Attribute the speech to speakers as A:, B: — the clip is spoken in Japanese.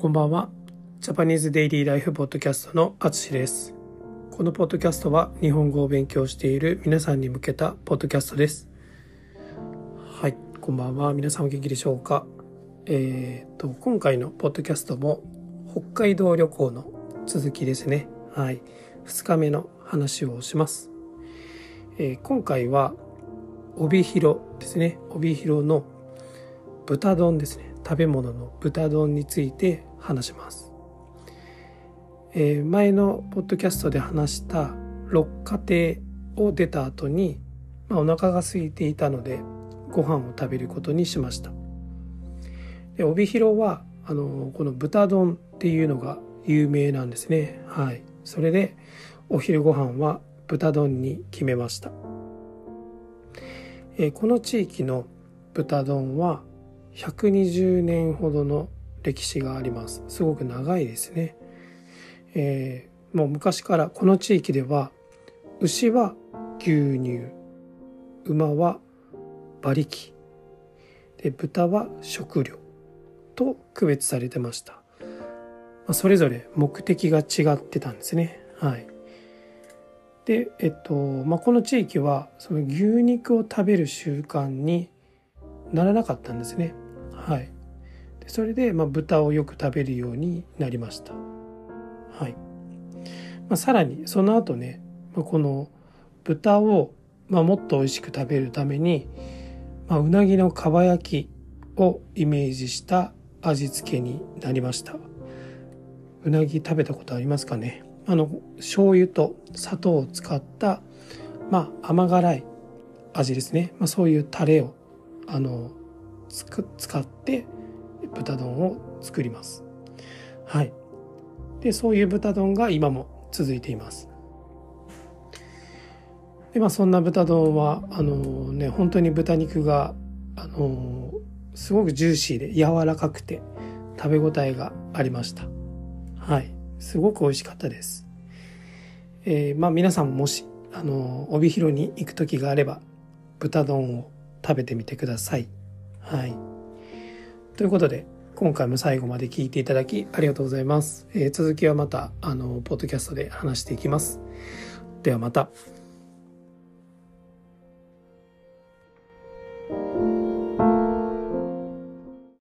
A: こんばんは。ジャパニーズデイリーライフポッドキャストのあつしです。このポッドキャストは日本語を勉強している皆さんに向けたポッドキャストです。はい、こんばんは。皆さんお元気でしょうか？えー、と今回のポッドキャストも北海道旅行の続きですね。はい、2日目の話をします。えー今回は帯広ですね。帯広の豚丼ですね。食べ物の豚丼について話します。えー前のポッドキャストで話した六花亭を出た後に、まあ、お腹が空いていたのでご飯を食べることにしました。で帯広はあのこの豚丼っていうのが有名なんですね。はい。それでお昼ご飯は豚丼に決めました。えーこの地域の豚丼は120年ほどの歴史があります。すごく長いですね。えーもう昔からこの地域では牛は牛乳馬は馬力で豚は食料と区別されてました、まあ、それぞれ目的が違ってたんですね。はい。でえっとまあこの地域はその牛肉を食べる習慣にならなかったんですね。はい。それでまあ豚をよく食べるようになりました。はい。まあ、さらにその後ね、まあ、この豚を、まあ、もっと美味しく食べるために、まあ、うなぎのかば焼きをイメージした味付けになりました。うなぎ食べたことありますかね？あの醤油と砂糖を使った、まあ、甘辛い味ですね、まあ、そういうタレをあのつく使って豚丼を作ります。はい。でそういう豚丼が今も続いています。でまあそんな豚丼はあのね本当に豚肉があのすごくジューシーで柔らかくて食べ応えがありました。はい。すごく美味しかったです。えーまあ皆さんももしあの帯広に行く時があれば豚丼を食べてみてください。はい。ということで今回も最後まで聞いていただきありがとうございます。えー続きはまた、あの、ポッドキャストで話していきます。ではまた。